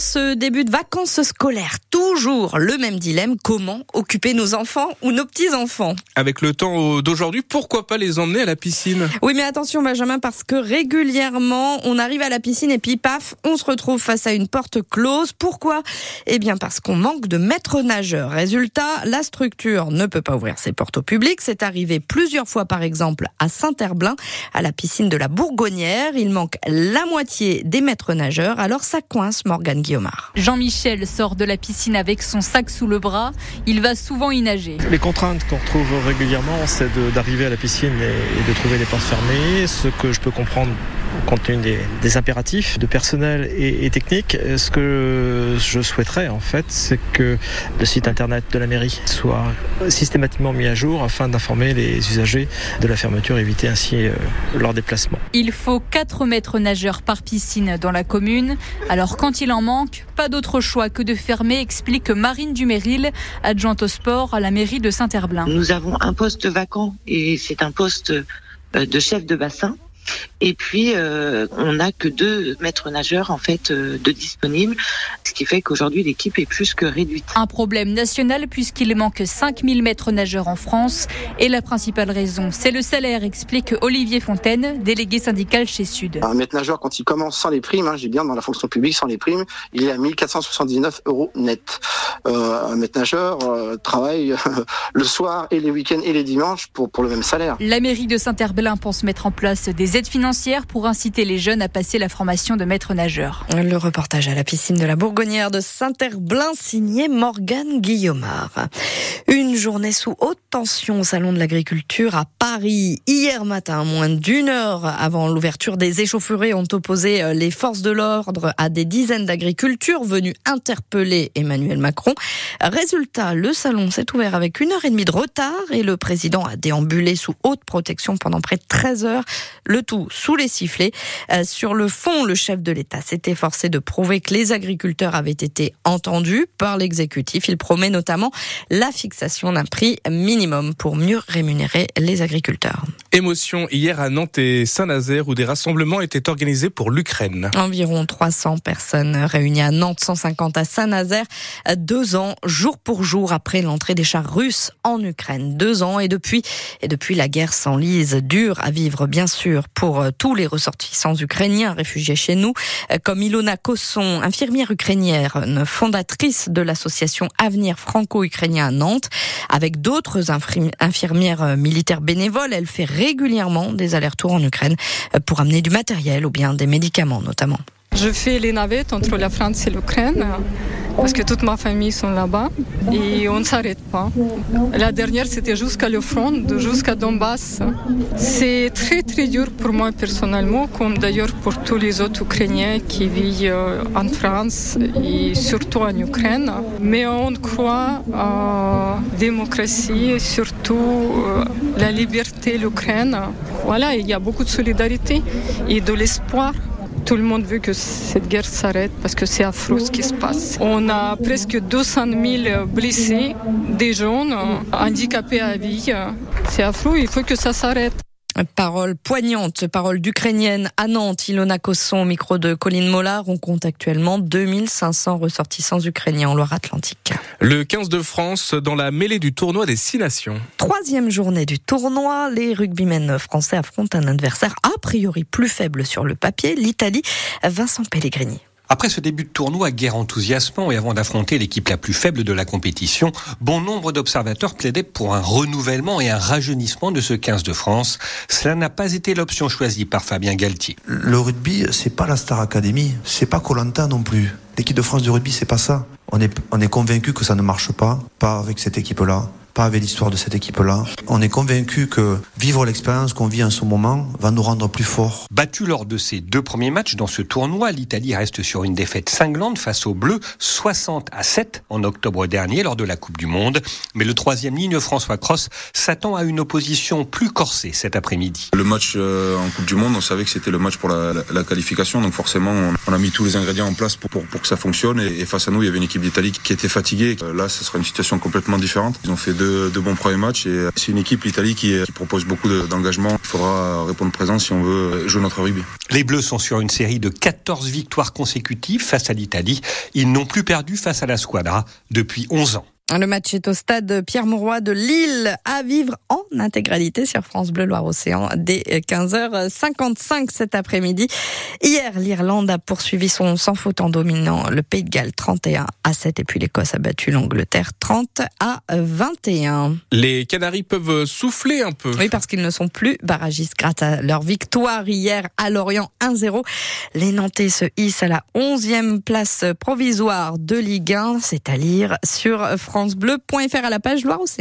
ce début de vacances scolaires, toujours le même dilemme, comment occuper nos enfants ou nos petits-enfants Avec le temps d'aujourd'hui, pourquoi pas les emmener à la piscine Oui, mais attention Benjamin, parce que régulièrement, on arrive à la piscine et puis paf, on se retrouve face à une porte close. Pourquoi? Eh bien parce qu'on manque de maîtres nageurs. Résultat, la structure ne peut pas ouvrir ses portes au public. C'est arrivé plusieurs fois, par exemple, à Saint-Herblain, à la piscine de la Bourgonnière. Il manque la moitié des maîtres nageurs, alors ça coince Morgane Jean-Michel sort de la piscine avec son sac sous le bras. Il va souvent y nager. Les contraintes qu'on retrouve régulièrement, c'est d'arriver à la piscine et, de trouver les portes fermées. Ce que je peux comprendre compte tenu des, impératifs de personnel et, et, technique. Ce que je souhaiterais en fait, c'est que le site internet de la mairie soit systématiquement mis à jour afin d'informer les usagers de la fermeture et éviter ainsi euh, leur déplacement. Il faut 4 mètres nageurs par piscine dans la commune. Alors quand il en manque, pas d'autre choix que de fermer, explique Marine Duméril, adjointe au sport à la mairie de Saint-Herblain. Nous avons un poste vacant et c'est un poste euh, de chef de bassin et puis, euh, on n'a que deux maîtres nageurs en fait euh, de disponibles, ce qui fait qu'aujourd'hui l'équipe est plus que réduite. Un problème national puisqu'il manque 5000 maîtres nageurs en France. Et la principale raison, c'est le salaire, explique Olivier Fontaine, délégué syndical chez Sud. Un maître nageur, quand il commence sans les primes, hein, j'ai bien dans la fonction publique sans les primes, il est à 1479 euros net. Euh, un maître nageur euh, travaille le soir et les week-ends et les dimanches pour, pour le même salaire. La mairie de Saint-Herblain pense mettre en place des aides financières pour inciter les jeunes à passer la formation de maître nageur. Le reportage à la piscine de la Bourgonnière de Saint-Herblain signé Morgane Guillaumard. Une journée sous haute tension au Salon de l'Agriculture à Paris. Hier matin, moins d'une heure avant l'ouverture des échauffourées, ont opposé euh, les forces de l'ordre à des dizaines d'agriculteurs venus interpeller Emmanuel Macron. Résultat, le salon s'est ouvert avec une heure et demie de retard et le président a déambulé sous haute protection pendant près de 13 heures. Le tout sous les sifflets. Euh, sur le fond, le chef de l'État s'est efforcé de prouver que les agriculteurs avaient été entendus par l'exécutif. Il promet notamment la fixation d'un prix minimum pour mieux rémunérer les agriculteurs. Émotion hier à Nantes et Saint-Nazaire où des rassemblements étaient organisés pour l'Ukraine. Environ 300 personnes réunies à Nantes, 150 à Saint-Nazaire, deux ans, jour pour jour après l'entrée des chars russes en Ukraine. Deux ans et depuis, et depuis la guerre s'enlise, dure à vivre bien sûr pour euh, tous les ressortissants ukrainiens réfugiés chez nous, euh, comme Ilona Kosson, infirmière ukrainienne, fondatrice de l'association Avenir franco-ukrainien à Nantes. Avec d'autres infirmières euh, militaires bénévoles, elle fait régulièrement des allers-retours en Ukraine pour amener du matériel ou bien des médicaments notamment. Je fais les navettes entre la France et l'Ukraine parce que toute ma famille sont là-bas et on ne s'arrête pas. La dernière, c'était jusqu'à le jusqu'à Donbass. C'est très très dur pour moi personnellement, comme d'ailleurs pour tous les autres Ukrainiens qui vivent euh, en France et surtout en Ukraine. Mais on croit à la démocratie et surtout euh, la liberté de l'Ukraine. Voilà, il y a beaucoup de solidarité et de l'espoir tout le monde veut que cette guerre s'arrête parce que c'est affreux ce qui se passe. On a presque 200 000 blessés, des jeunes, handicapés à vie. C'est affreux, il faut que ça s'arrête. Parole poignante, parole d'Ukrainienne à Nantes, Ilona Cosson, micro de Colline Mollard. On compte actuellement 2500 ressortissants ukrainiens en Loire-Atlantique. Le 15 de France dans la mêlée du tournoi des Six Nations. Troisième journée du tournoi, les rugbymen français affrontent un adversaire a priori plus faible sur le papier, l'Italie. Vincent Pellegrini. Après ce début de tournoi guerre enthousiasmant et avant d'affronter l'équipe la plus faible de la compétition, bon nombre d'observateurs plaidaient pour un renouvellement et un rajeunissement de ce 15 de France. Cela n'a pas été l'option choisie par Fabien Galtier. Le rugby, c'est pas la Star Academy, c'est pas Colanta non plus. L'équipe de France du rugby, c'est pas ça. On est, on est convaincu que ça ne marche pas, pas avec cette équipe-là pas avec l'histoire de cette équipe-là. On est convaincu que vivre l'expérience qu'on vit en ce moment va nous rendre plus forts. Battu lors de ses deux premiers matchs dans ce tournoi, l'Italie reste sur une défaite cinglante face aux Bleus, 60 à 7 en octobre dernier lors de la Coupe du Monde. Mais le troisième ligne, François Cross, s'attend à une opposition plus corsée cet après-midi. Le match euh, en Coupe du Monde, on savait que c'était le match pour la, la, la, qualification, donc forcément on a mis tous les ingrédients en place pour, pour, pour que ça fonctionne. Et, et, face à nous, il y avait une équipe d'Italie qui était fatiguée. Là, ce sera une situation complètement différente. Ils ont fait deux, deux bons premiers matchs et c'est une équipe, l'Italie, qui, qui, propose beaucoup d'engagement. Il faudra répondre présent si on veut jouer notre rugby. Les Bleus sont sur une série de 14 victoires consécutives face à l'Italie. Ils n'ont plus perdu face à la Squadra depuis 11 ans. Le match est au stade Pierre-Mauroy de Lille à vivre en intégralité sur France Bleu Loire-Océan dès 15h55 cet après-midi. Hier, l'Irlande a poursuivi son sans faute en dominant le Pays de Galles 31 à 7 et puis l'Écosse a battu l'Angleterre 30 à 21. Les Canaries peuvent souffler un peu. Oui, parce qu'ils ne sont plus barragistes grâce à leur victoire hier à Lorient 1-0. Les Nantais se hissent à la 11e place provisoire de Ligue 1, c'est à lire sur France francebleu.fr à la page Loire-Océan.